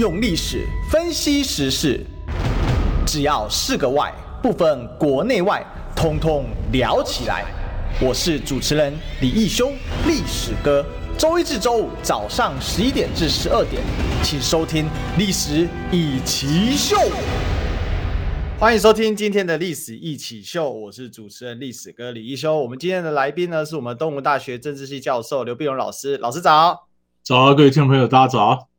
用历史分析时事，只要是个“外”，不分国内外，通通聊起来。我是主持人李义兄，历史哥。周一至周五早上十一点至十二点，请收听《历史一起秀》。欢迎收听今天的《历史一起秀》，我是主持人历史哥李义修。我们今天的来宾呢，是我们东吴大学政治系教授刘碧荣老师。老师早，早，各位听众朋友，大家早。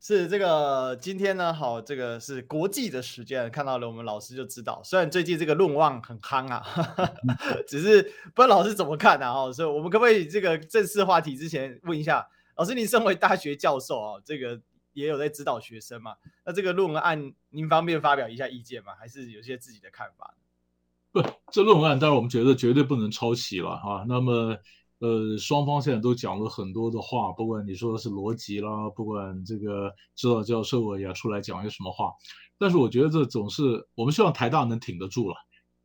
是这个今天呢，好，这个是国际的时间，看到了我们老师就知道。虽然最近这个论望很夯啊，呵 呵只是不知道老师怎么看啊？哦，所以我们可不可以这个正式话题之前问一下老师，您身为大学教授啊，这个也有在指导学生嘛？那这个论文案，您方便发表一下意见吗？还是有些自己的看法？不，这论文案当然我们觉得绝对不能抄袭了啊。那么。呃，双方现在都讲了很多的话，不管你说的是逻辑啦，不管这个指导教授也出来讲一些什么话，但是我觉得这总是我们希望台大能挺得住了，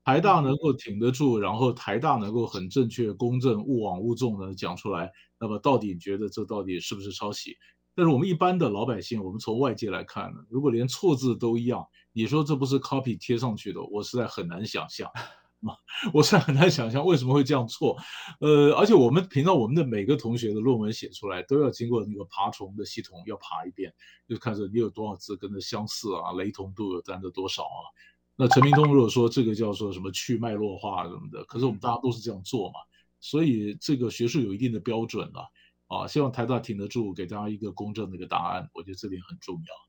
台大能够挺得住，然后台大能够很正确、公正、勿往勿纵的讲出来，那么到底你觉得这到底是不是抄袭？但是我们一般的老百姓，我们从外界来看呢，如果连错字都一样，你说这不是 copy 贴上去的，我实在很难想象。我是很难想象为什么会这样错，呃，而且我们平常我们的每个同学的论文写出来都要经过那个爬虫的系统，要爬一遍，就看着你有多少字跟着相似啊，雷同度有占着多少啊。那陈明通如果说这个叫做什么去脉络化什么的，可是我们大家都是这样做嘛，所以这个学术有一定的标准了，啊，希望台大挺得住，给大家一个公正的一个答案，我觉得这点很重要。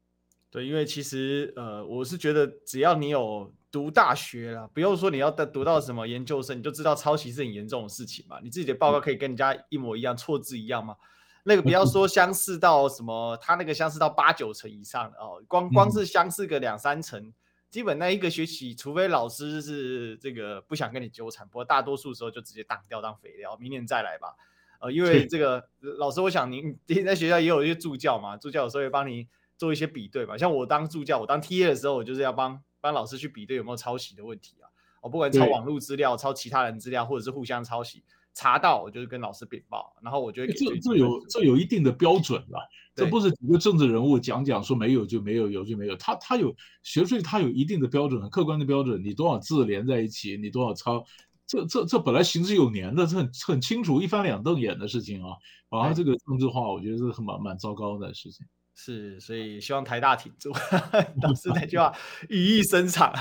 对，因为其实呃，我是觉得只要你有。读大学了，不用说你要读到什么研究生，你就知道抄袭是很严重的事情嘛。你自己的报告可以跟人家一模一样，错字一样吗？那个不要说相似到什么，他那个相似到八九成以上哦，光光是相似个两三成，基本那一个学期，除非老师是这个不想跟你纠缠，不过大多数时候就直接当掉当肥料，明年再来吧。呃，因为这个老师，我想您您在学校也有一些助教嘛，助教有时候会帮你做一些比对嘛。像我当助教，我当 TA 的时候，我就是要帮。帮老师去比对有没有抄袭的问题啊？我不管抄网络资料、抄其他人资料，或者是互相抄袭，查到我就是跟老师禀报，然后我就会给这这有这有一定的标准了，这不是几个政治人物讲讲说没有就没有，有就没有，他他有学术，他有一定的标准，很客观的标准，你多少字连在一起，你多少抄，这这这本来行之有年的，这很很清楚，一翻两瞪眼的事情啊，然后这个政治化，我觉得是很蛮蛮糟糕的事情。是，所以希望台大挺住。老师那句话 语意深长。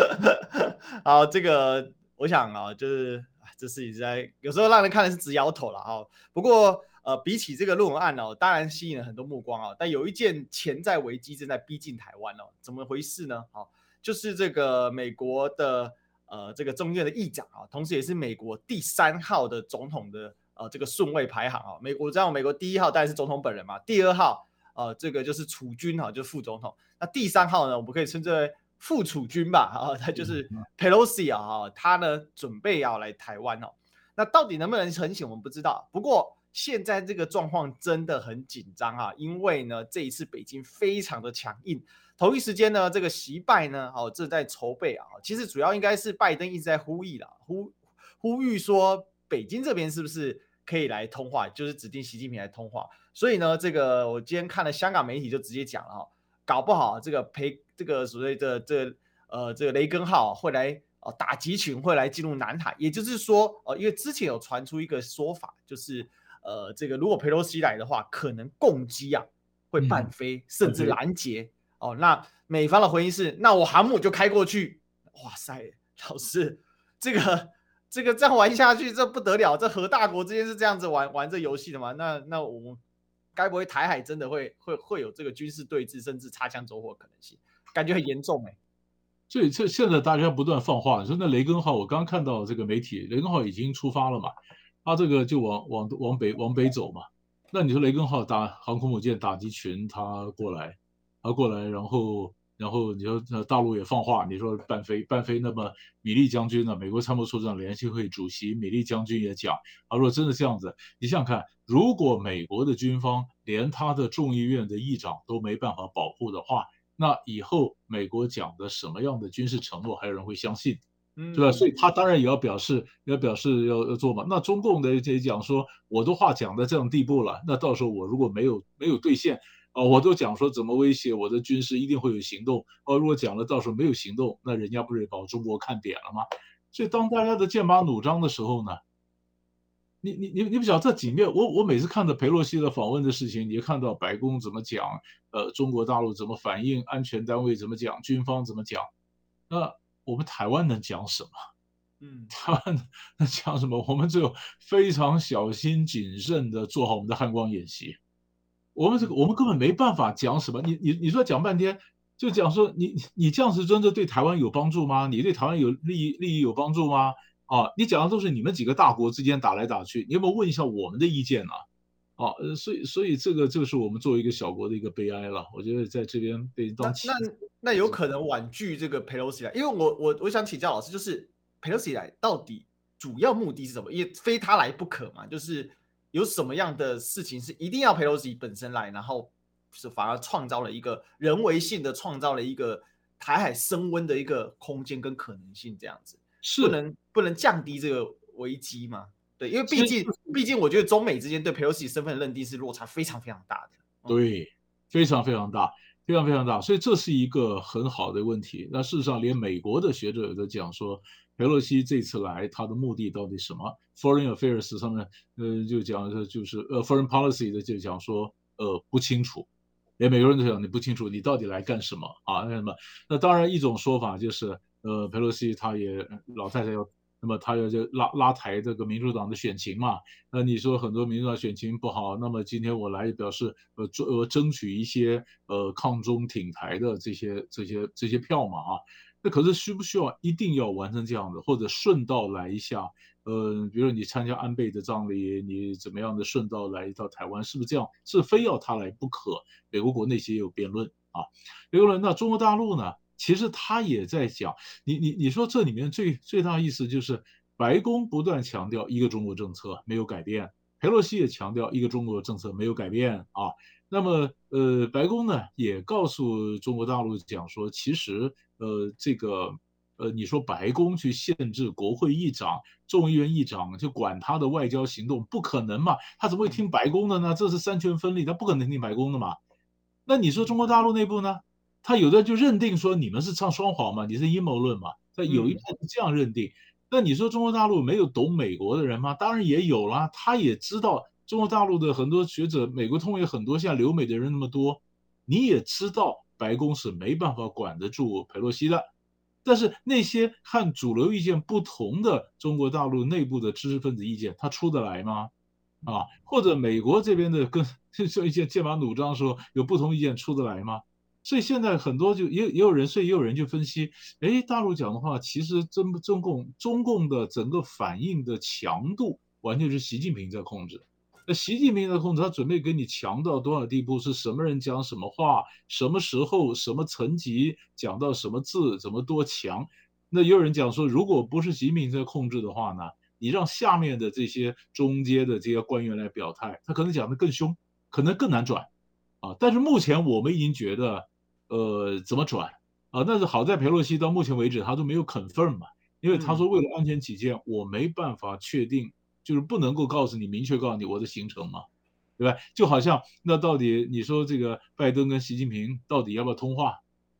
好，这个我想啊，就是这事情在有时候让人看的是直摇头了啊。不过呃，比起这个论文案哦，当然吸引了很多目光啊。但有一件潜在危机正在逼近台湾哦，怎么回事呢？好，就是这个美国的呃这个众议院的议长啊，同时也是美国第三号的总统的呃这个顺位排行啊。美国知道美国第一号当然是总统本人嘛，第二号。呃，这个就是储君哈，就是副总统。那第三号呢，我们可以称之为副储君吧，啊，他就是 Pelosi 啊，他呢准备要来台湾哦。那到底能不能成行，我们不知道。不过现在这个状况真的很紧张啊，因为呢这一次北京非常的强硬。同一时间呢，这个习拜呢，哦正在筹备啊。其实主要应该是拜登一直在呼吁了，呼呼吁说北京这边是不是可以来通话，就是指定习近平来通话。所以呢，这个我今天看了香港媒体就直接讲了哈，搞不好这个培这个所谓的这个、呃这个雷根号会来哦打击群会来进入南海，也就是说哦，因为之前有传出一个说法，就是呃这个如果佩洛西来的话，可能共机啊会半飞、嗯、甚至拦截哦。那美方的回应是，那我航母就开过去。哇塞，老师这个这个这样玩下去这不得了，这核大国之间是这样子玩玩这游戏的吗？那那我们。该不会台海真的会会会有这个军事对峙，甚至擦枪走火可能性？感觉很严重哎、所以这现在大家不断放话，说那雷根号，我刚看到这个媒体，雷根号已经出发了嘛，他这个就往往往北往北走嘛。那你说雷根号打航空母舰打击群，他过来，他过来，然后。然后你说，呃，大陆也放话，你说半飞半飞，那么米利将军呢？美国参谋处长联席会主席米利将军也讲，他说真的这样子，你想想看，如果美国的军方连他的众议院的议长都没办法保护的话，那以后美国讲的什么样的军事承诺还有人会相信？嗯，对吧？所以他当然也要表示，要表示要要做嘛。那中共的也讲说，我的话讲到这种地步了，那到时候我如果没有没有兑现。啊，我都讲说怎么威胁我的军事一定会有行动。哦，如果讲了到时候没有行动，那人家不是把中国看扁了吗？所以当大家都剑拔弩张的时候呢，你你你你不晓得这几面，我我每次看到佩洛西的访问的事情，你就看到白宫怎么讲，呃，中国大陆怎么反应，安全单位怎么讲，军方怎么讲，那我们台湾能讲什么？嗯，台湾能讲什么？我们只有非常小心谨慎的做好我们的汉光演习，我们这个我们根本没办法讲什么。你你你说讲半天。就讲说你你这样子真的对台湾有帮助吗？你对台湾有利益利益有帮助吗？啊，你讲的都是你们几个大国之间打来打去，你有没有问一下我们的意见呢？啊，所以所以这个就是我们作为一个小国的一个悲哀了。我觉得在这边被当那那那有可能婉拒这个裴洛西来，因为我我我想请教老师，就是裴洛西来到底主要目的是什么？也非他来不可嘛，就是有什么样的事情是一定要裴洛西本身来，然后。是反而创造了一个人为性的创造了一个台海升温的一个空间跟可能性，这样子是不能不能降低这个危机吗？对，因为毕竟毕竟我觉得中美之间对佩洛西身份的认定是落差非常非常大的，对，非常非常大，非常非常大，所以这是一个很好的问题。那事实上，连美国的学者都讲说，佩洛西这次来他的目的到底什么？Foreign Affairs 上面呃就讲说就是呃 Foreign Policy 的就讲说呃不清楚。连美国人都讲你不清楚，你到底来干什么啊？那什么？那当然一种说法就是，呃，佩洛西他也老太太要，那么他要就拉拉抬这个民主党的选情嘛。那你说很多民主党选情不好，那么今天我来表示，呃，争呃争取一些呃抗中挺台的这些这些这些票嘛啊？那可是需不需要一定要完成这样的，或者顺道来一下？呃，比如你参加安倍的葬礼，你怎么样的顺道来到台湾，是不是这样？是非要他来不可？美国国内也有辩论啊。美国人，那中国大陆呢？其实他也在讲，你你你说这里面最最大意思就是，白宫不断强调一个中国政策没有改变，裴洛西也强调一个中国政策没有改变啊。那么呃，白宫呢也告诉中国大陆讲说，其实呃这个。呃，你说白宫去限制国会议长、众议院议长就管他的外交行动，不可能嘛？他怎么会听白宫的呢？这是三权分立，他不可能听白宫的嘛？那你说中国大陆内部呢？他有的就认定说你们是唱双簧嘛，你是阴谋论嘛？他有一派是这样认定。那你说中国大陆没有懂美国的人吗？当然也有啦，他也知道中国大陆的很多学者，美国通有很多像留美的人那么多，你也知道白宫是没办法管得住佩洛西的。但是那些和主流意见不同的中国大陆内部的知识分子意见，他出得来吗？啊，或者美国这边的跟这意见剑拔弩张的时候有不同意见出得来吗？所以现在很多就也也有人，所以也有人就分析，哎，大陆讲的话，其实中中共中共的整个反应的强度，完全是习近平在控制。那习近平在控制，他准备给你强到多少地步？是什么人讲什么话？什么时候？什么层级？讲到什么字？怎么多强？那也有人讲说，如果不是习近平在控制的话呢？你让下面的这些中阶的这些官员来表态，他可能讲得更凶，可能更难转啊。但是目前我们已经觉得，呃，怎么转啊？但是好在佩洛西到目前为止他都没有 confirm 嘛，因为他说为了安全起见，嗯、我没办法确定。就是不能够告诉你，明确告诉你我的行程嘛，对吧？就好像那到底你说这个拜登跟习近平到底要不要通话？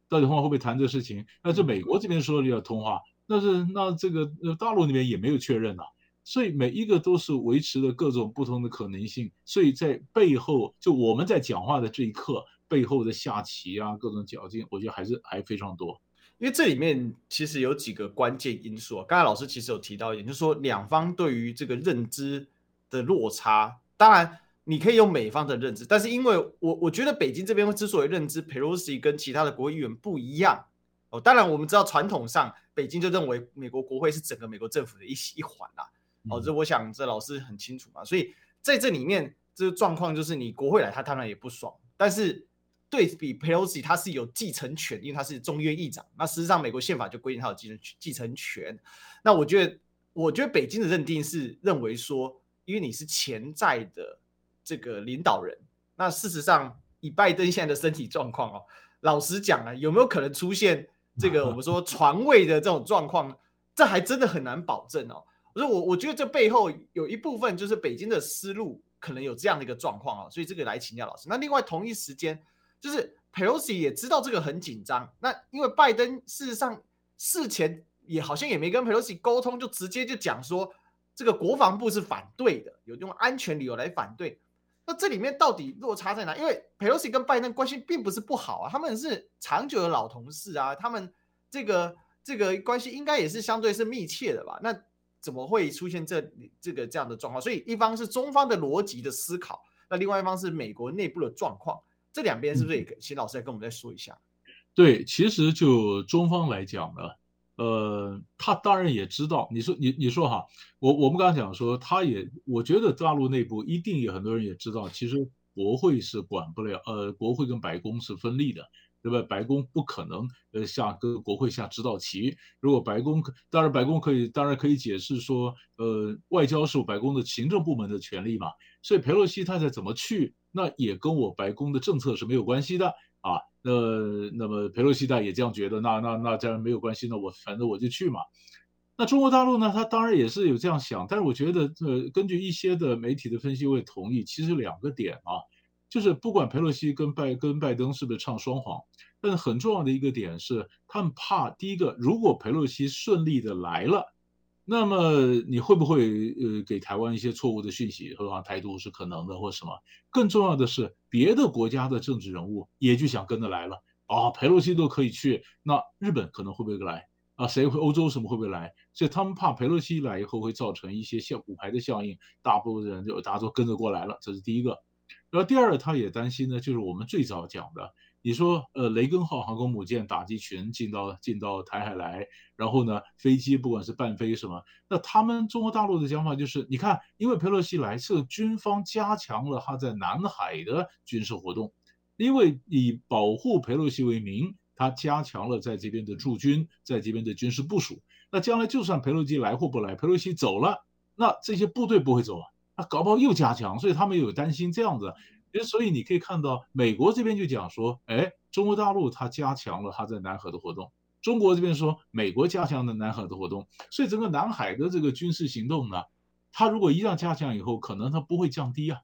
到底通话会不会谈这个事情？那这美国这边说了要通话，但是那这个大陆那边也没有确认呐。所以每一个都是维持了各种不同的可能性。所以在背后，就我们在讲话的这一刻，背后的下棋啊，各种绞尽，我觉得还是还非常多。因为这里面其实有几个关键因素啊，刚才老师其实有提到一点，就是说两方对于这个认知的落差。当然，你可以用美方的认知，但是因为我我觉得北京这边之所以认知裴洛西跟其他的国会议员不一样哦，当然我们知道传统上北京就认为美国国会是整个美国政府的一一环啦，哦，这我想这老师很清楚嘛，所以在这里面这个状况就是你国会来他当然也不爽，但是。对比 Pelosi，，他是有继承权，因为他是众院议长。那事实上，美国宪法就规定他有继承继承权。那我觉得，我觉得北京的认定是认为说，因为你是潜在的这个领导人。那事实上，以拜登现在的身体状况哦，老实讲啊，有没有可能出现这个我们说传位的这种状况？这还真的很难保证哦。所以我我觉得这背后有一部分就是北京的思路可能有这样的一个状况啊。所以这个来请教老师。那另外同一时间。就是 Pelosi 也知道这个很紧张。那因为拜登事实上事前也好像也没跟 Pelosi 沟通，就直接就讲说这个国防部是反对的，有用安全理由来反对。那这里面到底落差在哪？因为 Pelosi 跟拜登关系并不是不好啊，他们是长久的老同事啊，他们这个这个关系应该也是相对是密切的吧？那怎么会出现这这个这样的状况？所以一方是中方的逻辑的思考，那另外一方是美国内部的状况，这两边是不是也请老师来跟我们再说一下？对，其实就中方来讲呢。呃，他当然也知道，你说你你说哈，我我们刚才讲说，他也我觉得大陆内部一定有很多人也知道，其实国会是管不了，呃，国会跟白宫是分立的，对吧？白宫不可能呃下跟国会下指导棋。如果白宫当然白宫可以当然可以解释说，呃，外交是白宫的行政部门的权利嘛，所以佩洛西他再怎么去，那也跟我白宫的政策是没有关系的啊。那那么佩洛西他也这样觉得，那那那这样没有关系，那我反正我就去嘛。那中国大陆呢，他当然也是有这样想，但是我觉得，呃，根据一些的媒体的分析，我也同意，其实两个点啊，就是不管佩洛西跟拜跟拜登是不是唱双簧，但是很重要的一个点是，他们怕第一个，如果佩洛西顺利的来了。那么你会不会呃给台湾一些错误的讯息，和台独是可能的，或什么？更重要的是，别的国家的政治人物也就想跟着来了啊，佩洛西都可以去，那日本可能会不会来啊？谁会欧洲什么会不会来？所以他们怕佩洛西来以后会造成一些像骨牌的效应，大部分人就大家都跟着过来了，这是第一个。然后第二个，他也担心呢，就是我们最早讲的。你说，呃，雷根号航空母舰打击群进到进到台海来，然后呢，飞机不管是伴飞什么，那他们中国大陆的讲法就是，你看，因为佩洛西来，是军方加强了他在南海的军事活动，因为以保护佩洛西为名，他加强了在这边的驻军，在这边的军事部署。那将来就算佩洛西来或不来，佩洛西走了，那这些部队不会走啊，那搞不好又加强，所以他们有担心这样子。所以你可以看到，美国这边就讲说，哎，中国大陆它加强了它在南海的活动，中国这边说美国加强了南海的活动，所以整个南海的这个军事行动呢，它如果一旦加强以后，可能它不会降低啊，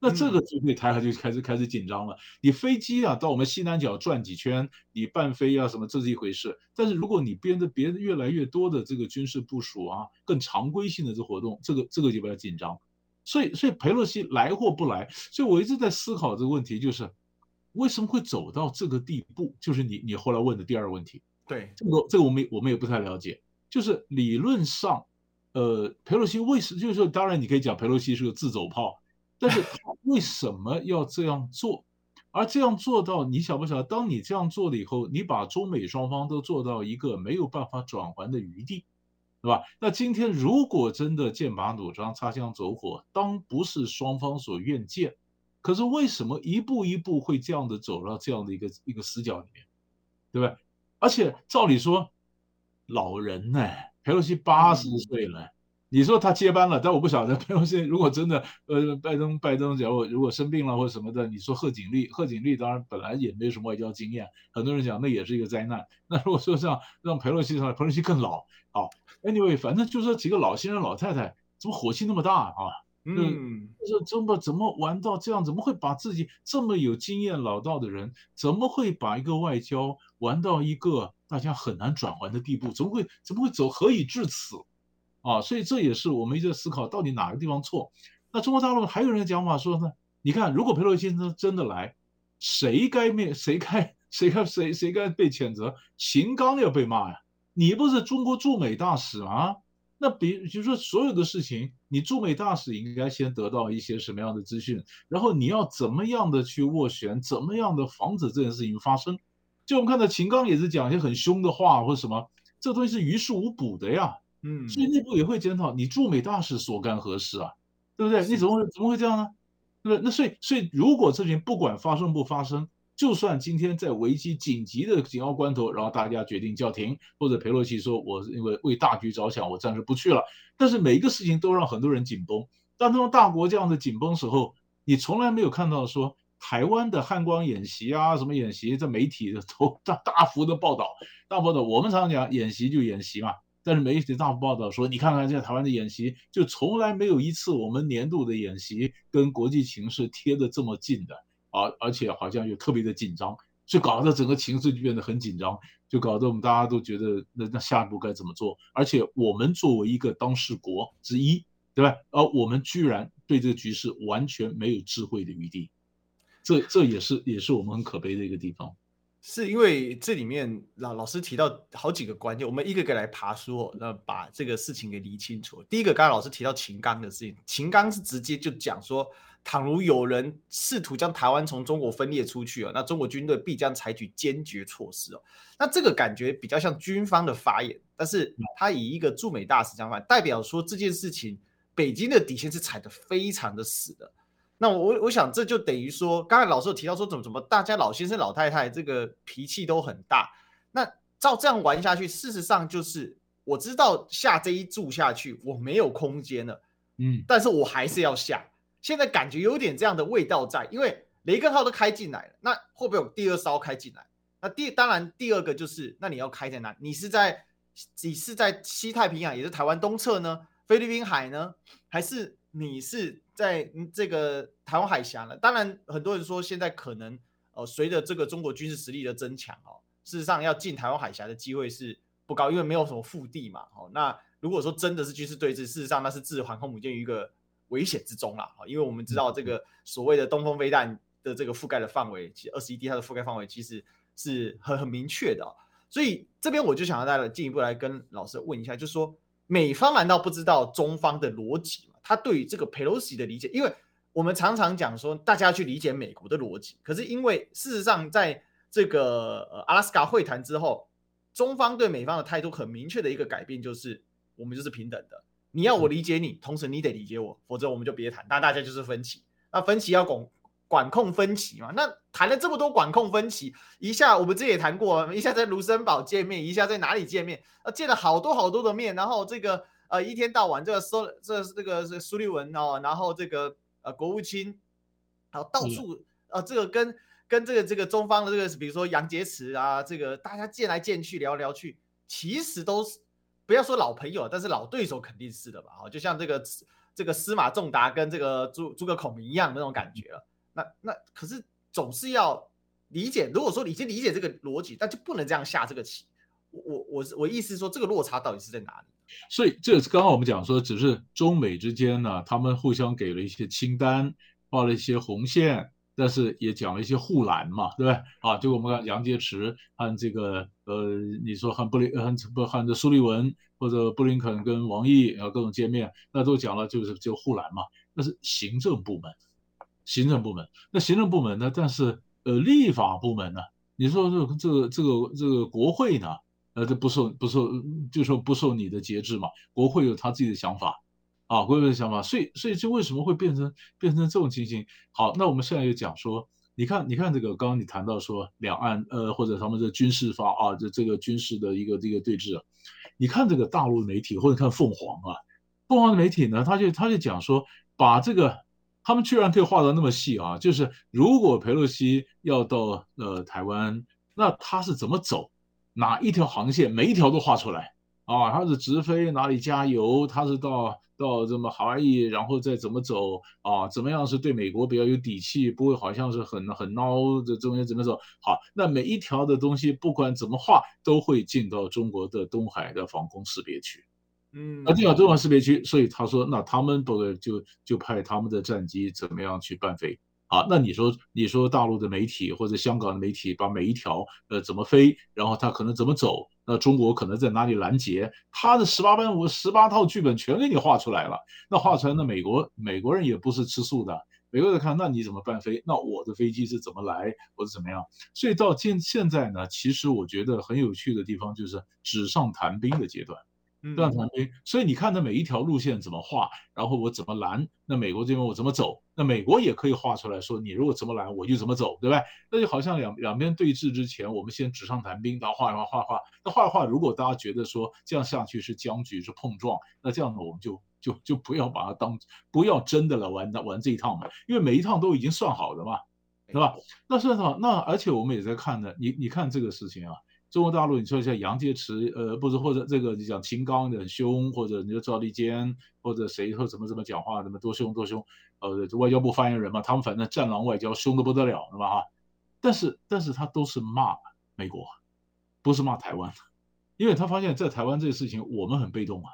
那这个就对台海就开始开始紧张了。你飞机啊到我们西南角转几圈，你半飞啊什么，这是一回事，但是如果你编的别的越来越多的这个军事部署啊，更常规性的这活动，这个这个就比较紧张。所以，所以佩洛西来或不来，所以我一直在思考这个问题，就是为什么会走到这个地步？就是你你后来问的第二个问题。对，这个这个我们我们也不太了解。就是理论上，呃，佩洛西为什么？就是说，当然你可以讲佩洛西是个自走炮，但是他 为什么要这样做？而这样做到，你晓不晓得？当你这样做了以后，你把中美双方都做到一个没有办法转圜的余地。对吧？那今天如果真的剑拔弩张、擦枪走火，当不是双方所愿见，可是为什么一步一步会这样的走到这样的一个一个死角里面，对不对？而且照理说，老人呢，佩洛西八十岁了。你说他接班了，但我不晓得。裴洛西如果真的，呃，拜登拜登假如如果生病了或者什么的，你说贺锦丽，贺锦丽当然本来也没什么外交经验，很多人讲那也是一个灾难。那如果说这样让裴洛西上来，裴洛西更老，好，anyway，反正就说几个老先生老太太，怎么火气那么大啊？嗯，就是这么怎么玩到这样？怎么会把自己这么有经验老道的人，怎么会把一个外交玩到一个大家很难转弯的地步？怎么会怎么会走？何以至此？啊，所以这也是我们一直在思考，到底哪个地方错？那中国大陆还有人讲法说呢？你看，如果佩洛西真的真的来，谁该灭？谁该谁该谁谁该被谴责？秦刚要被骂呀！你不是中国驻美大使吗？那比就是说所有的事情，你驻美大使应该先得到一些什么样的资讯，然后你要怎么样的去斡旋，怎么样的防止这件事情发生？就我们看到秦刚也是讲一些很凶的话或者什么，这东西是于事无补的呀。嗯，所以内部也会检讨你驻美大使所干何事啊，对不对？你怎么会怎么会这样呢？对不对？那所以所以如果这件不管发生不发生，就算今天在危机紧急的紧要关头，然后大家决定叫停，或者佩洛西说我因为为大局着想，我暂时不去了。但是每一个事情都让很多人紧绷。当这种大国这样的紧绷时候，你从来没有看到说台湾的汉光演习啊什么演习，在媒体都大大幅的报道，大报道。我们常常讲演习就演习嘛。但是媒体大幅报道说，你看看这台湾的演习，就从来没有一次我们年度的演习跟国际情势贴得这么近的啊，而且好像又特别的紧张，就搞得整个情势就变得很紧张，就搞得我们大家都觉得那那下一步该怎么做？而且我们作为一个当事国之一，对吧？而我们居然对这个局势完全没有智慧的余地，这这也是也是我们很可悲的一个地方。是因为这里面老老师提到好几个关键，我们一个个来爬梳，那把这个事情给理清楚。第一个，刚刚老师提到秦刚的事情，秦刚是直接就讲说，倘如有人试图将台湾从中国分裂出去啊，那中国军队必将采取坚决措施哦。那这个感觉比较像军方的发言，但是他以一个驻美大使这样发言，代表说这件事情北京的底线是踩得非常的死的。那我我想这就等于说，刚才老师有提到说怎么怎么，大家老先生老太太这个脾气都很大。那照这样玩下去，事实上就是我知道下这一注下去我没有空间了，嗯，但是我还是要下。现在感觉有点这样的味道在，因为雷根号都开进来了，那会不会有第二艘开进来？那第当然第二个就是，那你要开在哪？你是在你是在西太平洋，也是台湾东侧呢？菲律宾海呢？还是你是？在这个台湾海峡呢，当然很多人说现在可能呃随着这个中国军事实力的增强哦，事实上要进台湾海峡的机会是不高，因为没有什么腹地嘛。哦，那如果说真的是军事对峙，事实上那是置航空母舰于一个危险之中啦。因为我们知道这个所谓的东风飞弹的这个覆盖的范围，其实二十一 D 它的覆盖范围其实是很很明确的。所以这边我就想要再进一步来跟老师问一下，就是说美方难道不知道中方的逻辑吗？他对于这个 Pelosi 的理解，因为我们常常讲说，大家要去理解美国的逻辑。可是因为事实上，在这个呃阿拉斯加会谈之后，中方对美方的态度很明确的一个改变，就是我们就是平等的。你要我理解你，同时你得理解我，否则我们就别谈。那大家就是分歧，那分歧要管管控分歧嘛。那谈了这么多管控分歧，一下我们这也谈过，一下在卢森堡见面，一下在哪里见面，啊，见了好多好多的面，然后这个。呃，一天到晚这个说这这个是苏利文哦，然后这个呃国务卿，然后到处呃这个跟跟这个这个中方的这个比如说杨洁篪啊，这个大家见来见去聊聊去，其实都是不要说老朋友，但是老对手肯定是的吧？哈，就像这个这个司马仲达跟这个诸诸葛孔明一样那种感觉了。那那可是总是要理解，如果说你先理解这个逻辑，那就不能这样下这个棋。我我我我意思说，这个落差到底是在哪里？所以这是刚刚我们讲说，只是中美之间呢，他们互相给了一些清单，画了一些红线，但是也讲了一些护栏嘛，对不对？啊，就我们看杨洁篪和这个呃，你说和布林和不和这苏利文或者布林肯跟王毅啊各种见面，那都讲了就是就护栏嘛，那是行政部门，行政部门。那行政部门呢？但是呃，立法部门呢？你说这这个这个这个国会呢？呃，这不受不受，就说不受你的节制嘛。国会有他自己的想法，啊，国会的想法，所以所以这为什么会变成变成这种情形？好，那我们现在就讲说，你看你看这个，刚刚你谈到说两岸呃或者他们的军事方啊，这这个军事的一个这个对峙，你看这个大陆媒体或者看凤凰啊，凤凰的媒体呢，他就他就讲说，把这个他们居然可以画得那么细啊，就是如果裴洛西要到呃台湾，那他是怎么走？哪一条航线，每一条都画出来啊！它是直飞哪里加油？它是到到这么夏威夷，然后再怎么走啊？怎么样是对美国比较有底气？不会好像是很很孬？这中间怎么走？好，那每一条的东西不管怎么画，都会进到中国的东海的防空识别区。嗯，那进到东海识别区，所以他说，那他们不就就派他们的战机怎么样去伴飞？啊，那你说，你说大陆的媒体或者香港的媒体把每一条呃怎么飞，然后他可能怎么走，那中国可能在哪里拦截，他的十八般武十八套剧本全给你画出来了。那画出来，那美国美国人也不是吃素的，美国人看那你怎么办飞？那我的飞机是怎么来，或者怎么样？所以到现现在呢，其实我觉得很有趣的地方就是纸上谈兵的阶段。这样谈兵，所以你看，那每一条路线怎么画，然后我怎么拦，那美国这边我怎么走，那美国也可以画出来说，你如果怎么拦，我就怎么走，对不对？那就好像两两边对峙之前，我们先纸上谈兵，然后画一画，画画。那画一画，如果大家觉得说这样下去是僵局，是碰撞，那这样呢，我们就就就不要把它当，不要真的来玩玩这一趟嘛，因为每一趟都已经算好的嘛，对吧？那算好，那而且我们也在看呢，你你看这个事情啊。中国大陆，你说像杨洁篪，呃，不是或者这个你讲秦刚很凶，或者你说赵立坚，或者谁或怎么怎么讲话，怎么多凶多凶，呃，外交部发言人嘛，他们反正战狼外交凶得不得了，是吧？哈，但是但是他都是骂美国，不是骂台湾，因为他发现，在台湾这个事情，我们很被动啊，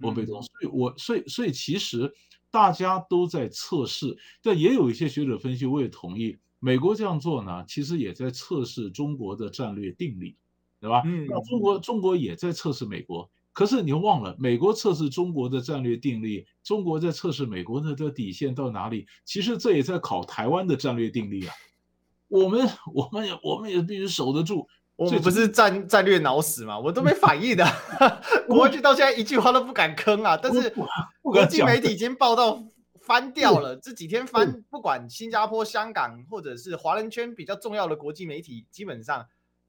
我们被动，所以我所以所以其实大家都在测试，但也有一些学者分析，我也同意，美国这样做呢，其实也在测试中国的战略定力。对吧？嗯，那中国中国也在测试美国，可是你忘了，美国测试中国的战略定力，中国在测试美国的的底线到哪里？其实这也在考台湾的战略定力啊。我们我们也我们也必须守得住。我们不是战战略脑死吗？我都没反应的，国际到现在一句话都不敢吭啊。但是国际媒体已经报道翻掉了，这几天翻，不管新加坡、香港或者是华人圈比较重要的国际媒体，基本上。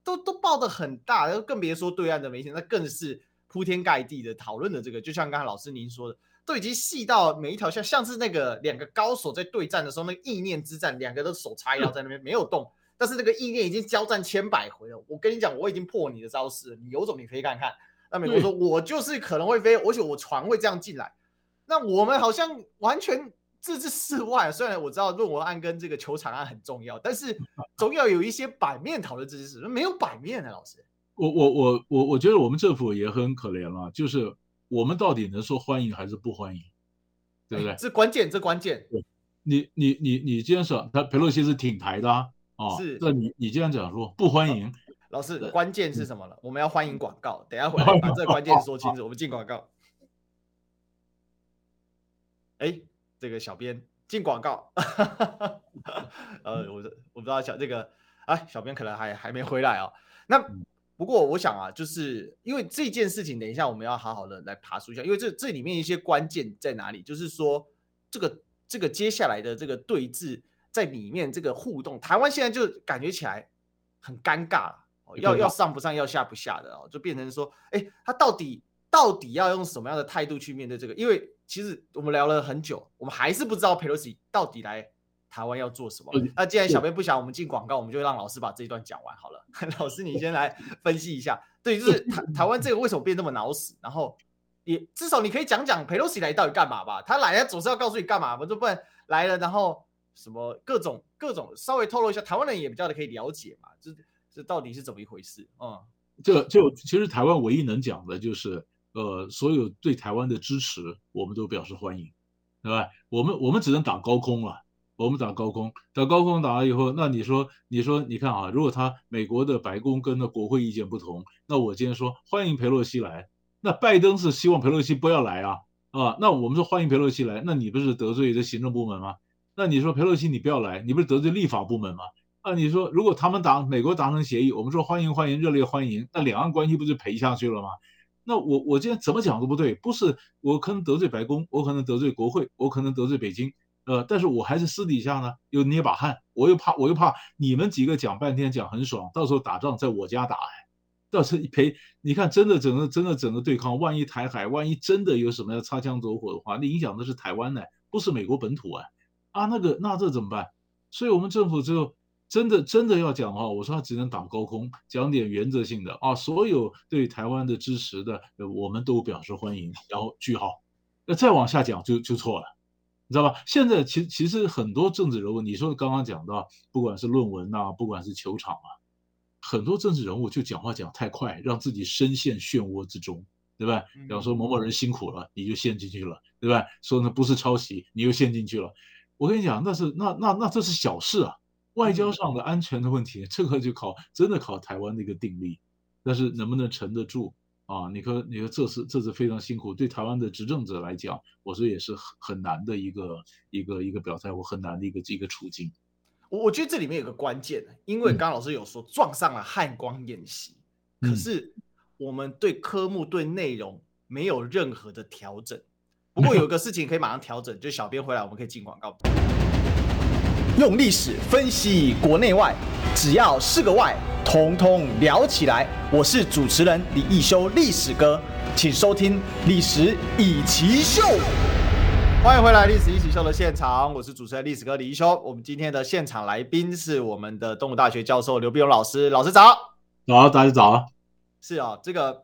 都都报的很大，更别说对岸的媒体，那更是铺天盖地的讨论的这个，就像刚才老师您说的，都已经细到每一条像像是那个两个高手在对战的时候，那个意念之战，两个都手叉腰在那边没有动，但是那个意念已经交战千百回了。我跟你讲，我已经破你的招式，你有种你可以看看。那美国说，我就是可能会飞，而且我船会这样进来。那我们好像完全。置之事外，虽然我知道论文案跟这个球场案很重要，但是总要有一些版面讨论这些事。没有版面啊，老师。我我我我我觉得我们政府也很可怜了，就是我们到底能说欢迎还是不欢迎，对不对？这关键，这关键。你你你你这样说他裴洛西是挺台的啊，是。那你你这样讲说不欢迎，老师，关键是什么了？我们要欢迎广告，等下回来把这个关键说清楚。我们进广告。哎。这个小编进广告，呃，我我不知道小这个，啊，小编可能还还没回来哦。那不过我想啊，就是因为这件事情，等一下我们要好好的来爬梳一下，因为这这里面一些关键在哪里？就是说，这个这个接下来的这个对峙在里面这个互动，台湾现在就感觉起来很尴尬了，要要上不上，要下不下的哦，就变成说，哎，他到底到底要用什么样的态度去面对这个？因为其实我们聊了很久，我们还是不知道裴洛西到底来台湾要做什么。那既然小编不想我们进广告，我们就让老师把这一段讲完好了。老师，你先来分析一下。对，就是台台湾这个为什么变那么恼死？然后也至少你可以讲讲裴洛西来到底干嘛吧？他来了总是要告诉你干嘛，不就不然来了，然后什么各种各种稍微透露一下，台湾人也比较的可以了解嘛。这这到底是怎么一回事？嗯，这就其实台湾唯一能讲的就是。呃，所有对台湾的支持，我们都表示欢迎，对吧？我们我们只能打高空了，我们打高空，打高空打了以后，那你说，你说，你看啊，如果他美国的白宫跟那国会意见不同，那我今天说欢迎佩洛西来，那拜登是希望佩洛西不要来啊，啊，那我们说欢迎佩洛西来，那你不是得罪这行政部门吗？那你说佩洛西你不要来，你不是得罪立法部门吗？那你说如果他们达美国达成协议，我们说欢迎欢迎热烈欢迎，那两岸关系不就赔下去了吗？那我我今天怎么讲都不对，不是我可能得罪白宫，我可能得罪国会，我可能得罪北京，呃，但是我还是私底下呢又捏把汗，我又怕我又怕你们几个讲半天讲很爽，到时候打仗在我家打哎，到时候一赔，你看真的整个真的整个对抗，万一台海万一真的有什么要擦枪走火的话，那影响的是台湾呢，不是美国本土啊，啊那个那这怎么办？所以我们政府就。真的真的要讲的话，我说他只能打高空，讲点原则性的啊。所有对台湾的支持的，我们都表示欢迎。然后句号，那再往下讲就就错了，你知道吧？现在其其实很多政治人物，你说刚刚讲到，不管是论文呐、啊，不管是球场啊，很多政治人物就讲话讲太快，让自己深陷漩涡之中，对吧？比方说某某人辛苦了，你就陷进去了，对吧？说那不是抄袭，你又陷进去了。我跟你讲，那是那那那这是小事啊。外交上的安全的问题，这个就考真的考台湾的一个定力，但是能不能沉得住啊？你说，你说这次这次非常辛苦，对台湾的执政者来讲，我说也是很很难的一个一个一个表态，我很难的一个一个处境。我我觉得这里面有个关键，因为刚刚老师有说撞上了汉光演习，可是我们对科目对内容没有任何的调整。不过有一个事情可以马上调整，就小编回来我们可以进广告。用历史分析国内外，只要是个“外”，统统聊起来。我是主持人李易修，历史哥，请收听《历史易起秀》。欢迎回来，《历史一起秀》的现场，我是主持人历史哥李易修。我们今天的现场来宾是我们的东吴大学教授刘必荣老师，老师早。早，大家早。是啊，这个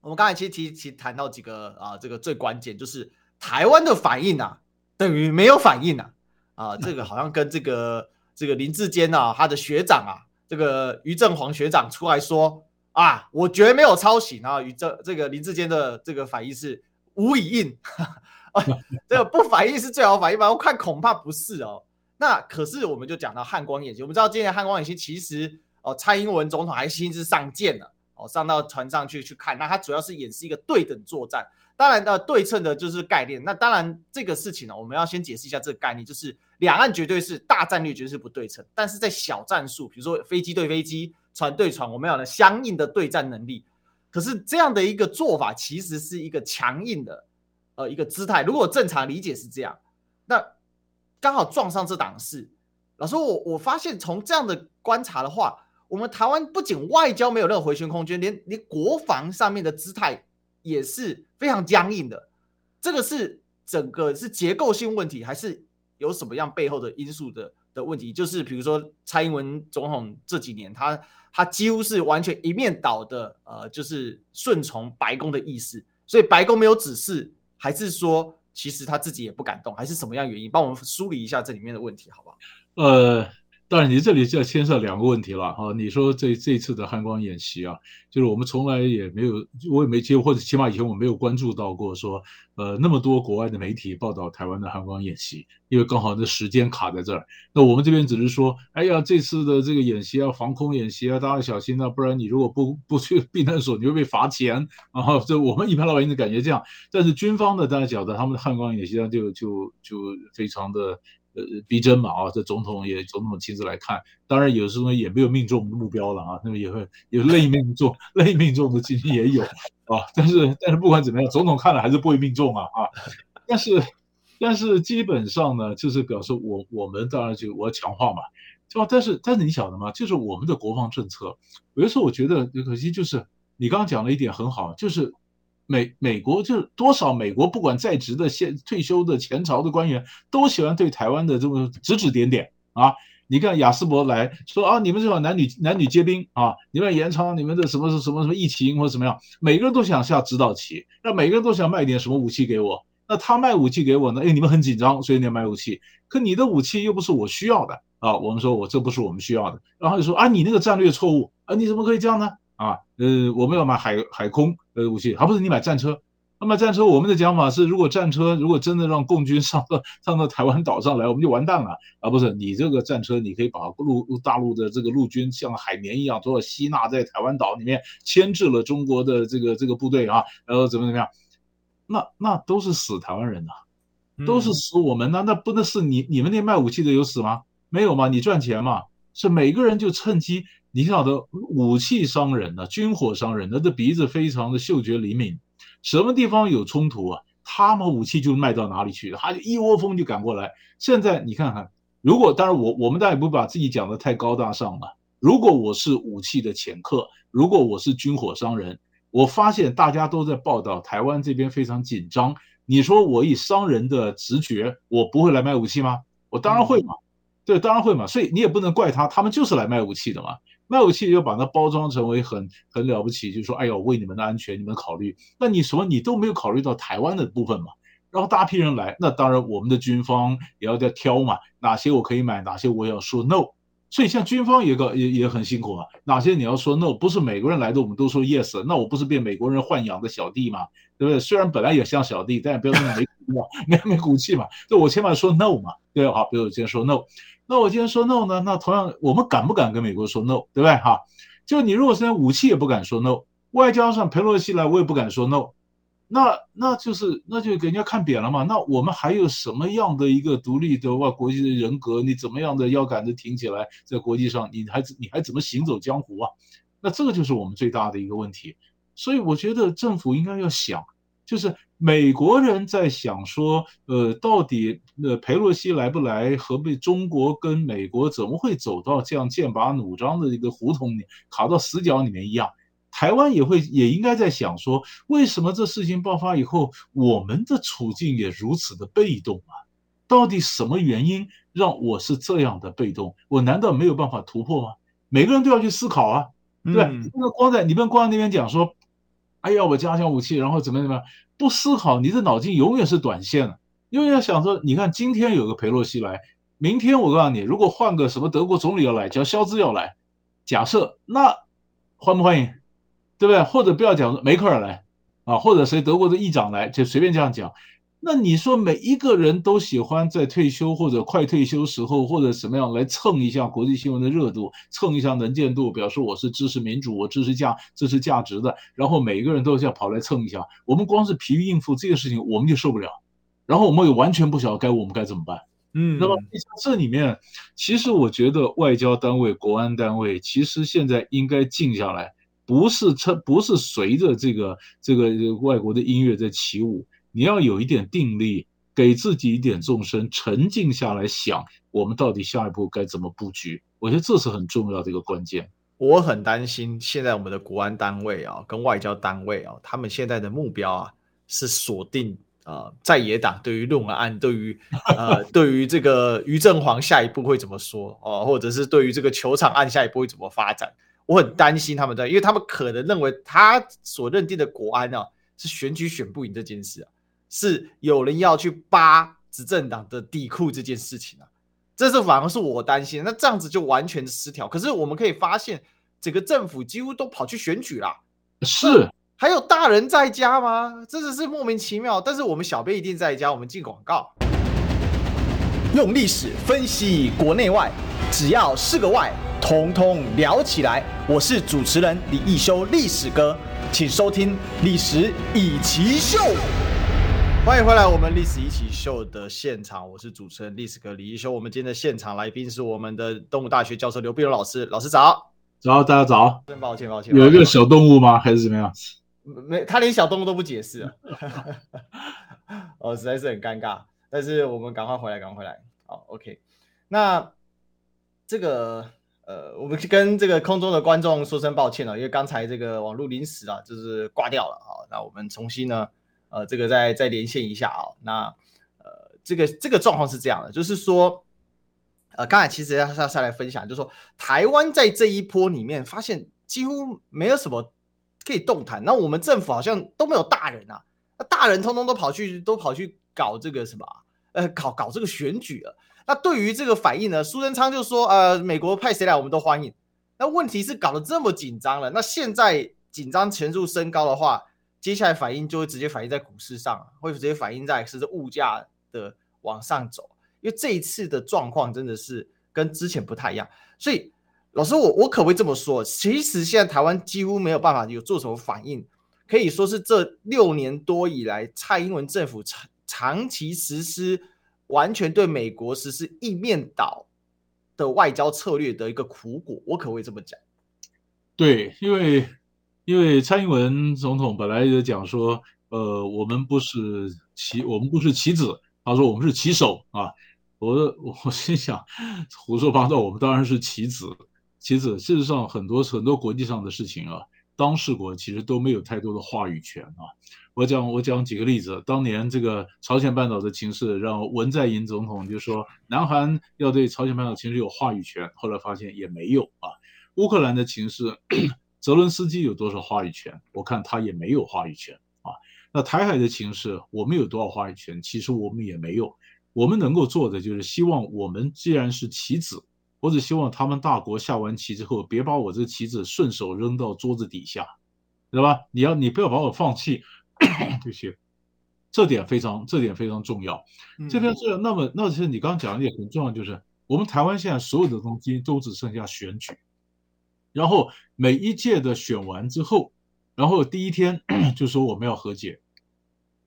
我们刚才其实提提谈到几个啊，这个最关键就是台湾的反应啊，等于没有反应啊。啊，这个好像跟这个这个林志坚啊，他的学长啊，这个于正煌学长出来说啊，我绝没有抄袭。然后于正这个林志坚的这个反应是无以应。啊，这个不反应是最好反应吗？我看恐怕不是哦。那可是我们就讲到汉光演习，我们知道今年汉光演习其实哦，蔡英文总统还亲自上舰了哦，上到船上去去看。那他主要是演示一个对等作战，当然的对称的就是概念。那当然这个事情呢，我们要先解释一下这个概念，就是两岸绝对是大战略，绝对是不对称，但是在小战术，比如说飞机对飞机、船对船，我们有了相应的对战能力。可是这样的一个做法，其实是一个强硬的。呃，一个姿态，如果正常理解是这样，那刚好撞上这档事。老师，我我发现从这样的观察的话，我们台湾不仅外交没有任何回旋空间，连连国防上面的姿态也是非常僵硬的。这个是整个是结构性问题，还是有什么样背后的因素的的问题？就是比如说蔡英文总统这几年，他他几乎是完全一面倒的，呃，就是顺从白宫的意思，所以白宫没有指示。还是说，其实他自己也不敢动，还是什么样原因？帮我们梳理一下这里面的问题，好不好？呃。当然，你这里就要牵涉两个问题了啊！你说这这次的汉光演习啊，就是我们从来也没有，我也没接，或者起码以前我没有关注到过说，呃，那么多国外的媒体报道台湾的汉光演习，因为刚好这时间卡在这儿。那我们这边只是说，哎呀，这次的这个演习啊，防空演习啊，大家小心啊，不然你如果不不去避难所，你会被罚钱啊！这我们一般老百姓的感觉这样，但是军方的大家晓得，他们的汉光演习上就就就非常的。逼真嘛啊，这总统也总统亲自来看，当然有时候也没有命中目标了啊，那么也会有类命中 类命中的情形也有啊，但是但是不管怎么样，总统看了还是不会命中啊啊，但是但是基本上呢，就是表示我我们当然就我要强化嘛，是吧？但是但是你晓得吗？就是我们的国防政策，有的时候我觉得可惜就是你刚刚讲了一点很好，就是。美美国就是多少美国不管在职的现退休的前朝的官员都喜欢对台湾的这么指指点点啊！你看亚斯伯来说啊，你们这种男女男女皆兵啊，你们延长你们的什么什么什么什么疫情或者怎么样，每个人都想下指导棋，让每个人都想卖点什么武器给我。那他卖武器给我呢？哎，你们很紧张，所以你要卖武器。可你的武器又不是我需要的啊！我们说我这不是我们需要的，然后就说啊，你那个战略错误啊，你怎么可以这样呢？啊，呃，我们要买海海空呃武器，还不是你买战车？那么战车，我们的讲法是，如果战车如果真的让共军上到上到台湾岛上来，我们就完蛋了啊！不是你这个战车，你可以把陆大陆的这个陆军像海绵一样，都要吸纳在台湾岛里面，牵制了中国的这个这个部队啊，然后怎么怎么样？那那都是死台湾人呐，都是死我们呐，那不能是你你们那卖武器的有死吗？没有吗？你赚钱嘛？是每个人就趁机。你晓得武器伤人呢、啊，军火伤人，那这鼻子非常的嗅觉灵敏，什么地方有冲突啊，他们武器就卖到哪里去，他就一窝蜂就赶过来。现在你看看，如果当然我我们当然也不把自己讲的太高大上了。如果我是武器的掮客，如果我是军火商人，我发现大家都在报道台湾这边非常紧张，你说我以商人的直觉，我不会来卖武器吗？我当然会嘛，对，当然会嘛。所以你也不能怪他，他们就是来卖武器的嘛。卖武器又把它包装成为很很了不起，就是说，哎呦，为你们的安全，你们考虑。那你什么，你都没有考虑到台湾的部分嘛？然后大批人来，那当然我们的军方也要在挑嘛，哪些我可以买，哪些我要说 no。所以像军方也个也也很辛苦啊，哪些你要说 no，不是每个人来的我们都说 yes，那我不是被美国人豢养的小弟嘛，对不对？虽然本来也像小弟，但也不要那么没 没没骨气嘛。就我起码说 no 嘛，对，好，比如我先说 no。那我今天说 no 呢？那同样，我们敢不敢跟美国说 no，对不对？哈，就你如果是连武器也不敢说 no，外交上佩洛西来我也不敢说 no，那那就是那就给人家看扁了嘛。那我们还有什么样的一个独立的外国际的人格？你怎么样的腰杆子挺起来，在国际上你还你还怎么行走江湖啊？那这个就是我们最大的一个问题。所以我觉得政府应该要想，就是。美国人在想说，呃，到底呃，佩洛西来不来，和被中国跟美国怎么会走到这样剑拔弩张的一个胡同里，卡到死角里面一样？台湾也会也应该在想说，为什么这事情爆发以后，我们的处境也如此的被动啊？到底什么原因让我是这样的被动？我难道没有办法突破吗？每个人都要去思考啊。对吧？嗯、那光在你不能光在那边讲说，哎呀，我加强武器，然后怎么怎么样，不思考，你的脑筋永远是短线的，因为要想说，你看今天有个裴洛西来，明天我告诉你，如果换个什么德国总理要来，叫肖兹要来，假设那欢不欢迎，对不对？或者不要讲梅克尔来啊，或者谁德国的议长来，就随便这样讲。那你说每一个人都喜欢在退休或者快退休时候或者什么样来蹭一下国际新闻的热度，蹭一下能见度，表示我是支持民主，我支持价支持价值的。然后每一个人都这样跑来蹭一下，我们光是疲于应付这个事情，我们就受不了。然后我们也完全不晓得该我们该怎么办。嗯，那么这里面，其实我觉得外交单位、国安单位其实现在应该静下来，不是趁不是随着这个这个外国的音乐在起舞。你要有一点定力，给自己一点纵深，沉静下来想，我们到底下一步该怎么布局？我觉得这是很重要的一个关键。我很担心现在我们的国安单位啊，跟外交单位啊，他们现在的目标啊，是锁定啊、在野党对于论文案，对于呃，对于这个于正煌下一步会怎么说哦、或者是对于这个球场案下一步会怎么发展？我很担心他们在，因为他们可能认为他所认定的国安啊，是选举选不赢这件事啊。是有人要去扒执政党的底裤这件事情啊，这是反而是我担心。那这样子就完全失调。可是我们可以发现，整个政府几乎都跑去选举啦，是还有大人在家吗？真的是莫名其妙。但是我们小编一定在家。我们进广告，用历史分析国内外，只要是个“外”，统统聊起来。我是主持人李易修，历史哥，请收听《历史以奇秀》。欢迎回来，我们历史一起秀的现场，我是主持人历史哥李一修。我们今天的现场来宾是我们的东吴大学教授刘碧荣老师，老师早，早，大家早。真抱歉，抱歉，有一个小动物吗？还是怎么样？没，他连小动物都不解释，哦，实在是很尴尬。但是我们赶快回来，赶快回来。好，OK。那这个呃，我们跟这个空中的观众说声抱歉了，因为刚才这个网络临时啊，就是挂掉了啊。那我们重新呢。呃，这个再再连线一下啊、哦，那呃，这个这个状况是这样的，就是说，呃，刚才其实要要下来分享，就是说，台湾在这一波里面发现几乎没有什么可以动弹，那我们政府好像都没有大人啊，那大人通通都跑去都跑去搞这个什么，呃，搞搞这个选举了。那对于这个反应呢，苏贞昌就说，呃，美国派谁来我们都欢迎。那问题是搞得这么紧张了，那现在紧张程度升高的话。接下来反应就会直接反映在股市上，会直接反映在是物价的往上走。因为这一次的状况真的是跟之前不太一样，所以老师我我可不可以这么说？其实现在台湾几乎没有办法有做什么反应，可以说是这六年多以来蔡英文政府长长期实施完全对美国实施一面倒的外交策略的一个苦果。我可不可以这么讲？对，因为。因为蔡英文总统本来也讲说，呃，我们不是棋，我们不是棋子，他说我们是棋手啊。我我心想，胡说八道，我们当然是棋子。棋子，事实上很多很多国际上的事情啊，当事国其实都没有太多的话语权啊。我讲我讲几个例子，当年这个朝鲜半岛的情势，让文在寅总统就说，南韩要对朝鲜半岛情势有话语权，后来发现也没有啊。乌克兰的情势。泽伦斯基有多少话语权？我看他也没有话语权啊。那台海的情势，我们有多少话语权？其实我们也没有。我们能够做的就是希望我们既然是棋子，我只希望他们大国下完棋之后，别把我这棋子顺手扔到桌子底下，对吧？你要你不要把我放弃，这些，这点非常这点非常重要。这边是那么，那其实你刚刚讲的也很重要，就是我们台湾现在所有的东西都只剩下选举。然后每一届的选完之后，然后第一天 就说我们要和解，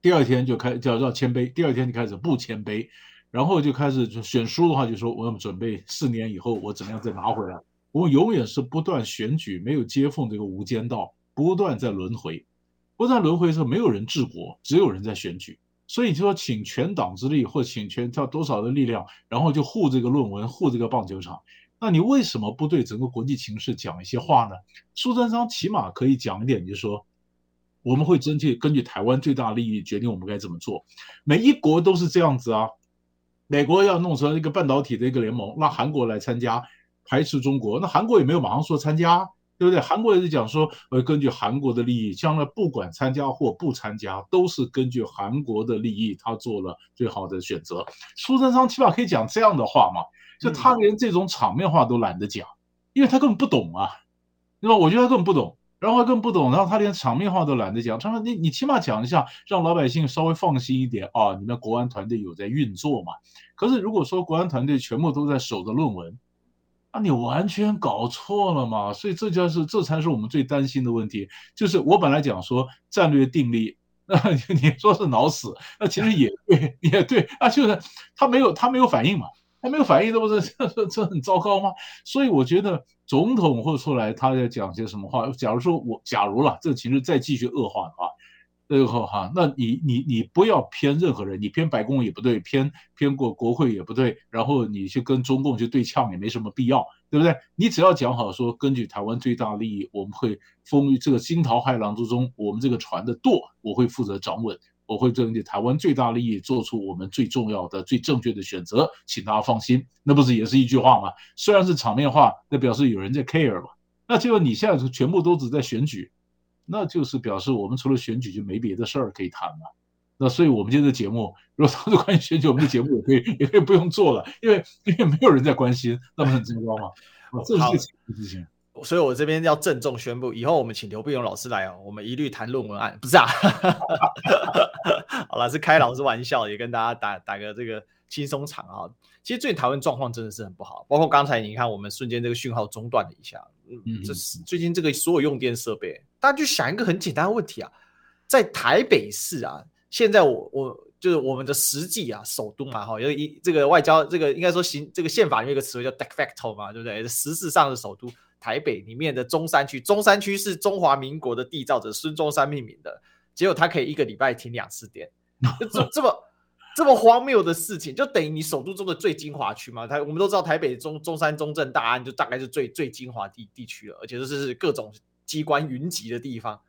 第二天就开叫要签碑，第二天就开始不签碑，然后就开始就选书的话就说我们准备四年以后我怎么样再拿回来。我们永远是不断选举，没有接缝这个无间道，不断在轮回，不断轮回的时候没有人治国，只有人在选举。所以就说请全党之力或请全叫多少的力量，然后就护这个论文，护这个棒球场。那你为什么不对整个国际情势讲一些话呢？苏贞昌起码可以讲一点，就是说我们会争取根据台湾最大利益决定我们该怎么做。每一国都是这样子啊，美国要弄成一个半导体的一个联盟，让韩国来参加，排斥中国，那韩国也没有马上说参加，对不对？韩国也是讲说，呃，根据韩国的利益，将来不管参加或不参加，都是根据韩国的利益，他做了最好的选择。苏贞昌起码可以讲这样的话嘛？就他连这种场面话都懒得讲，因为他根本不懂啊，对吧？我觉得他根本不懂。然后他更不懂，然后他连场面话都懒得讲。他说：“你你起码讲一下，让老百姓稍微放心一点啊！你们国安团队有在运作嘛？可是如果说国安团队全部都在守着论文，那你完全搞错了嘛！所以这就是这才是我们最担心的问题。就是我本来讲说战略定力，那你说是脑死，那其实也对，也对啊，就是他没有他没有反应嘛。”还没有反应，这不是 这这很糟糕吗？所以我觉得总统会出来，他在讲些什么话？假如说我假如了，这个情势再继续恶化的话，最后哈，那你你你不要偏任何人，你偏白宫也不对，偏偏过国会也不对，然后你去跟中共去对呛也没什么必要，对不对？你只要讲好说，根据台湾最大利益，我们会封于这个惊涛骇浪之中，我们这个船的舵我会负责掌稳。我会针对台湾最大利益做出我们最重要的、最正确的选择，请大家放心。那不是也是一句话吗？虽然是场面话，那表示有人在 care 嘛。那结果你现在全部都只在选举，那就是表示我们除了选举就没别的事儿可以谈了。那所以我们今天的节目，如果他是关于选举，我们的节目也可以也可以不用做了，因为因为没有人在关心，那么很糟糕吗。这是事情。所以，我这边要郑重宣布，以后我们请刘碧荣老师来哦，我们一律谈论文案，不是啊？好了，是开老师玩笑，也跟大家打打个这个轻松场啊。其实最近台湾状况真的是很不好，包括刚才你看，我们瞬间这个讯号中断了一下，嗯，这是最近这个所有用电设备，大家就想一个很简单的问题啊，在台北市啊，现在我我就是我们的实际啊首都嘛，哈，有一这个外交这个应该说行这个宪法里面有一个词汇叫 de facto 嘛，对不对？实质上的首都。台北里面的中山区，中山区是中华民国的缔造者孙中山命名的，结果他可以一个礼拜停两次电，这这么这么荒谬的事情，就等于你首都中的最精华区嘛。台我们都知道台北中中山中正大安就大概是最最精华地地区了，而且这是各种机关云集的地方，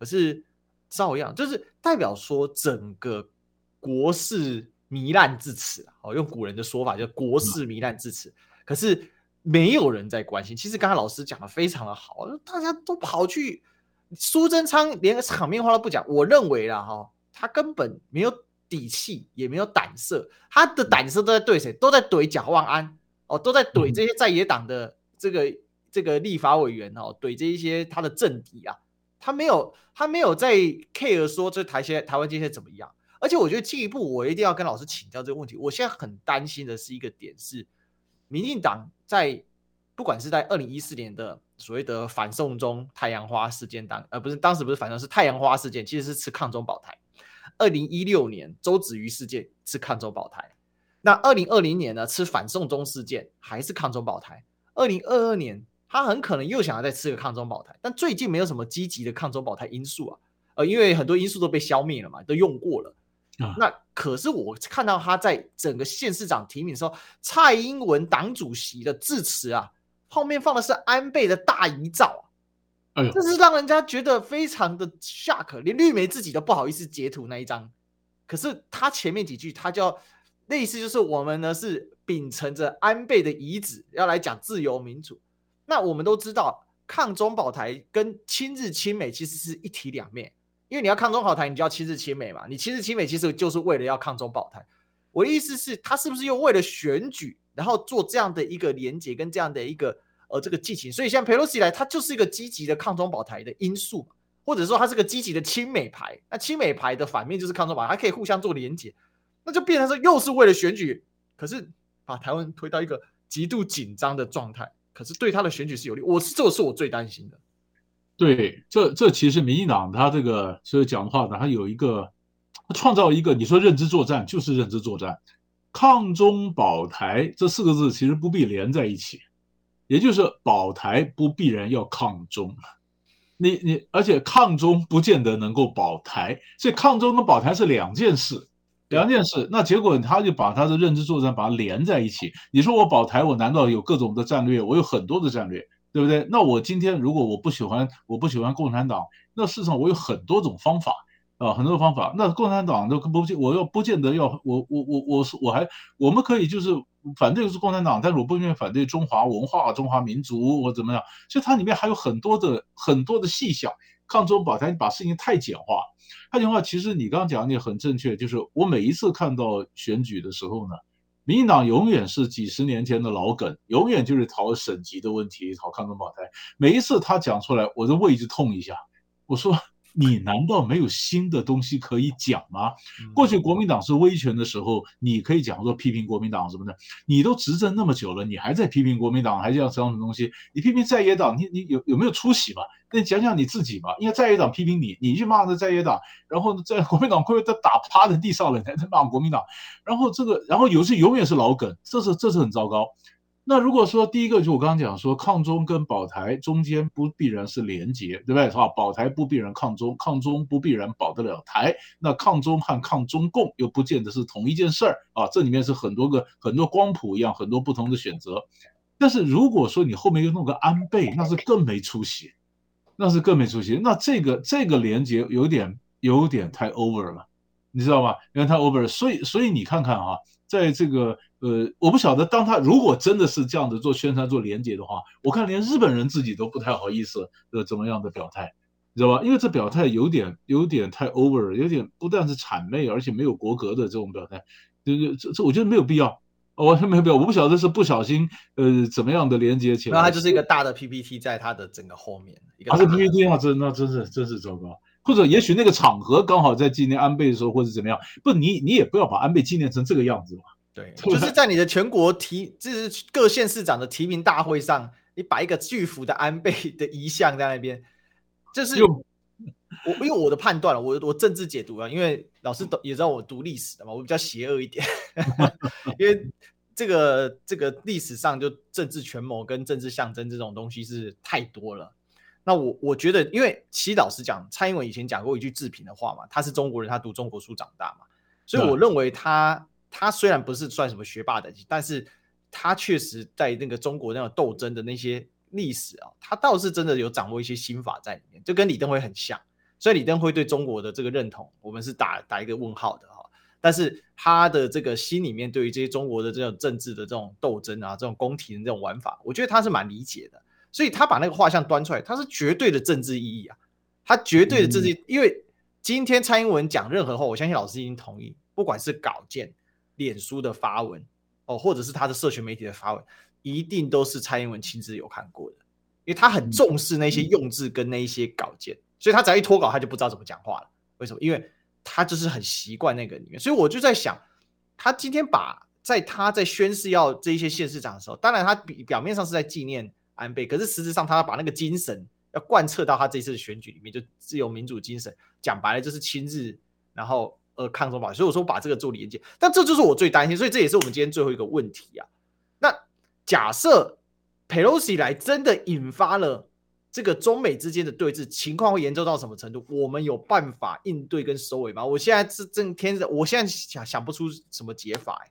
可是照样就是代表说整个国事糜烂至此哦，用古人的说法叫国事糜烂至此，可是。没有人在关心。其实刚才老师讲的非常的好，大家都跑去苏贞昌连个场面话都不讲。我认为啦，哈，他根本没有底气，也没有胆色。他的胆色都在对谁？都在怼蒋万安哦，都在怼这些在野党的这个这个立法委员哦，怼这一些他的政敌啊。他没有，他没有在 care 说这台些台湾这些怎么样。而且我觉得进一步，我一定要跟老师请教这个问题。我现在很担心的是一个点是。民进党在不管是在二零一四年的所谓的反送中太阳花事件当，呃，不是当时不是反正是太阳花事件，其实是吃抗中保台。二零一六年周子瑜事件吃抗中保台，那二零二零年呢吃反送中事件还是抗中保台。二零二二年他很可能又想要再吃个抗中保台，但最近没有什么积极的抗中保台因素啊，呃，因为很多因素都被消灭了嘛，都用过了。那可是我看到他在整个县市长提名的时候，蔡英文党主席的致辞啊，后面放的是安倍的大遗照啊，这是让人家觉得非常的 shock，连绿媒自己都不好意思截图那一张。可是他前面几句，他就类似就是我们呢是秉承着安倍的遗旨，要来讲自由民主。那我们都知道，抗中保台跟亲日亲美其实是一体两面。因为你要抗中保台，你就要亲日亲美嘛。你亲日亲美，其实就是为了要抗中保台。我的意思是，他是不是又为了选举，然后做这样的一个连结跟这样的一个呃这个剧情？所以像裴洛西来，他就是一个积极的抗中保台的因素，或者说他是个积极的亲美牌。那亲美牌的反面就是抗中保台，还可以互相做连结，那就变成说又是为了选举，可是把台湾推到一个极度紧张的状态。可是对他的选举是有利，我是这个是我最担心的。对，这这其实民进党他这个所以讲的话呢，他有一个创造一个，你说认知作战就是认知作战，抗中保台这四个字其实不必连在一起，也就是保台不必然要抗中，你你而且抗中不见得能够保台，所以抗中跟保台是两件事，两件事。那结果他就把他的认知作战把它连在一起，你说我保台，我难道有各种的战略？我有很多的战略。对不对？那我今天如果我不喜欢，我不喜欢共产党，那事实上我有很多种方法。啊，很多方法。那共产党都不见，我又不见得要我我我我是我还我们可以就是反对是共产党，但是我不愿意反对中华文化、中华民族或怎么样。其实它里面还有很多的很多的细项。抗中保台把事情太简化，太简化。其实你刚刚讲的也很正确，就是我每一次看到选举的时候呢，民进党永远是几十年前的老梗，永远就是讨省级的问题，讨抗中保台。每一次他讲出来，我的胃就痛一下，我说。你难道没有新的东西可以讲吗？过去国民党是威权的时候，你可以讲说批评国民党什么的。你都执政那么久了，你还在批评国民党，还这样这样的东西？你批评在野党，你你有有没有出息嘛？那你讲讲你自己吧。因为在野党批评你，你去骂那在野党，然后在国民党快被打趴在地上了，你还在骂国民党。然后这个，然后有时永远是老梗，这是这是很糟糕。那如果说第一个就我刚刚讲说抗中跟保台中间不必然是连结，对不对？哈，保台不必然抗中，抗中不必然保得了台。那抗中和抗中共又不见得是同一件事儿啊，这里面是很多个很多光谱一样，很多不同的选择。但是如果说你后面又弄个安倍，那是更没出息，那是更没出息。那这个这个连结有点有点太 over 了，你知道吗？有点太 over 了。所以所以你看看啊。在这个呃，我不晓得，当他如果真的是这样子做宣传、做连接的话，我看连日本人自己都不太好意思呃，怎么样的表态，你知道吧？因为这表态有点有点太 over，有点不但是谄媚，而且没有国格的这种表态，就是这这我觉得没有必要，完全没有必要。我不晓得是不小心呃怎么样的连接起来，那它就是一个大的 PPT 在它的整个后面，一个它是 PPT 啊，真那真是真是糟糕。或者也许那个场合刚好在纪念安倍的时候，或者怎么样？不，你你也不要把安倍纪念成这个样子嘛。对，就是在你的全国提，就是各县市长的提名大会上，你摆一个巨幅的安倍的遗像在那边，就是我因为我的判断了，我我政治解读啊，因为老师都也知道我读历史的嘛，我比较邪恶一点，因为这个这个历史上就政治权谋跟政治象征这种东西是太多了。那我我觉得，因为其实老实讲，蔡英文以前讲过一句自评的话嘛，他是中国人，他读中国书长大嘛，所以我认为他他虽然不是算什么学霸等级，但是他确实在那个中国那种斗争的那些历史啊，他倒是真的有掌握一些心法在里面，就跟李登辉很像。所以李登辉对中国的这个认同，我们是打打一个问号的哈。但是他的这个心里面对于这些中国的这种政治的这种斗争啊，这种宫廷的这种玩法，我觉得他是蛮理解的。所以他把那个画像端出来，他是绝对的政治意义啊，他绝对的政治，因为今天蔡英文讲任何话，我相信老师已经同意，不管是稿件、脸书的发文哦，或者是他的社群媒体的发文，一定都是蔡英文亲自有看过的，因为他很重视那些用字跟那一些稿件，所以他只要一脱稿，他就不知道怎么讲话了。为什么？因为他就是很习惯那个里面，所以我就在想，他今天把在他在宣誓要这一些县市长的时候，当然他表表面上是在纪念。安倍，可是实质上他要把那个精神要贯彻到他这次的选举里面，就自由民主精神，讲白了就是亲日，然后呃抗中保，所以我说把这个做连接，但这就是我最担心，所以这也是我们今天最后一个问题啊。那假设佩洛西来真的引发了这个中美之间的对峙，情况会严重到什么程度？我们有办法应对跟收尾吗？我现在是正天着，我现在想想不出什么解法、欸。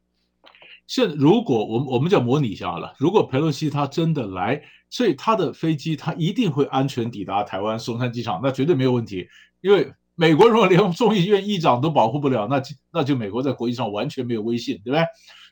现如果我们我们叫模拟一下了，如果佩洛西他真的来。所以他的飞机他一定会安全抵达台湾松山机场，那绝对没有问题。因为美国如果连众议院议长都保护不了，那就那就美国在国际上完全没有威信，对不对？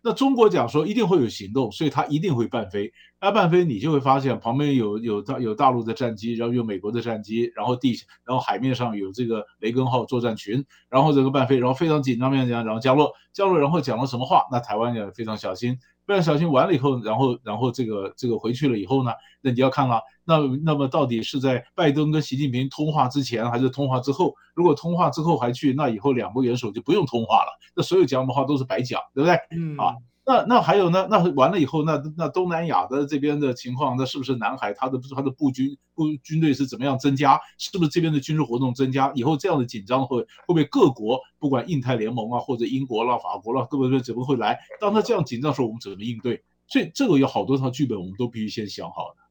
那中国讲说一定会有行动，所以他一定会伴飞。那伴飞你就会发现旁边有有大有大陆的战机，然后有美国的战机，然后地然后海面上有这个雷根号作战群，然后这个伴飞，然后非常紧张面讲，然后降落降落，然后讲了什么话？那台湾也非常小心。不要小心完了以后，然后然后这个这个回去了以后呢，那你要看了，那那么到底是在拜登跟习近平通话之前还是通话之后？如果通话之后还去，那以后两国元首就不用通话了，那所有讲的话都是白讲，对不对？嗯啊。那那还有呢？那完了以后，那那东南亚的这边的情况，那是不是南海它的它的布军布军队是怎么样增加？是不是这边的军事活动增加？以后这样的紧张会会不会各国不管印太联盟啊，或者英国啦、法国啦，各个会怎么会来？当他这样紧张的时候，我们怎么应对？所以这个有好多套剧本，我们都必须先想好的。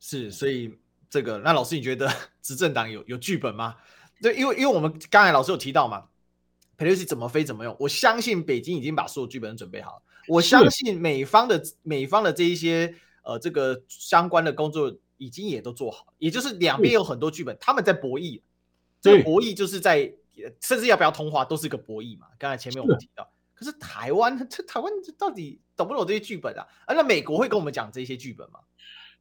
是，所以这个那老师，你觉得 执政党有有剧本吗？对，因为因为我们刚才老师有提到嘛。佩洛西怎么飞怎么用，我相信北京已经把所有剧本准备好了。我相信美方的美方的这一些呃这个相关的工作已经也都做好，也就是两边有很多剧本，他们在博弈。这个博弈就是在甚至要不要通话都是一个博弈嘛。刚才前面我们提到，是可是台湾这台湾到底懂不懂这些剧本啊？啊，那美国会跟我们讲这些剧本吗？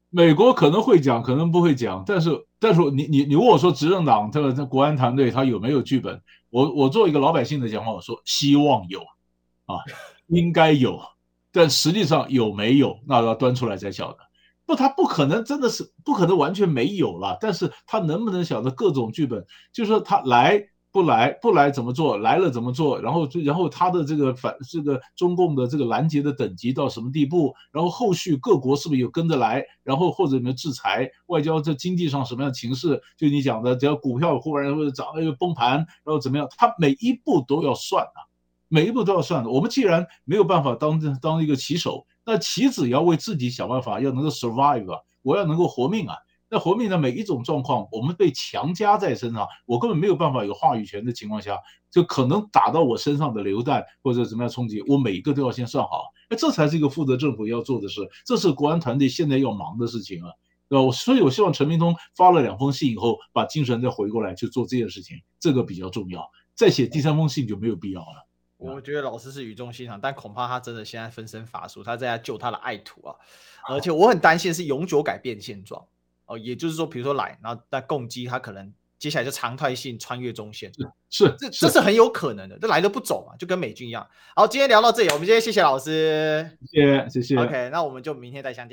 美国可能会讲，可能不会讲。但是，但是你你你问我说，执政党这个这国安团队他有没有剧本？我我做一个老百姓的讲话，我说希望有，啊，应该有。但实际上有没有，那要端出来才晓得。不，他不可能真的是不可能完全没有了。但是他能不能晓得各种剧本？就是说他来。不来不来怎么做？来了怎么做？然后然后他的这个反这个中共的这个拦截的等级到什么地步？然后后续各国是不是有跟着来？然后或者有没有制裁？外交在经济上什么样的情势？就你讲的，只要股票忽然或者涨了又崩盘，然后怎么样？他每一步都要算啊，每一步都要算的。我们既然没有办法当当一个棋手，那棋子也要为自己想办法，要能够 survive 啊，我要能够活命啊。那活命的每一种状况，我们被强加在身上，我根本没有办法有话语权的情况下，就可能打到我身上的流弹或者怎么样冲击，我每一个都要先算好。哎，这才是一个负责政府要做的事，这是国安团队现在要忙的事情啊。呃，所以我希望陈明通发了两封信以后，把精神再回过来去做这件事情，这个比较重要。再写第三封信就没有必要了。我觉得老师是语重心长，但恐怕他真的现在分身乏术，他在救他的爱徒啊，而且我很担心是永久改变现状。哦，也就是说，比如说来，然后在共击，他可能接下来就常态性穿越中线，是，是这这是很有可能的，这来了不走嘛，就跟美军一样。好，今天聊到这里，我们今天谢谢老师，谢谢谢谢。OK，那我们就明天再相见。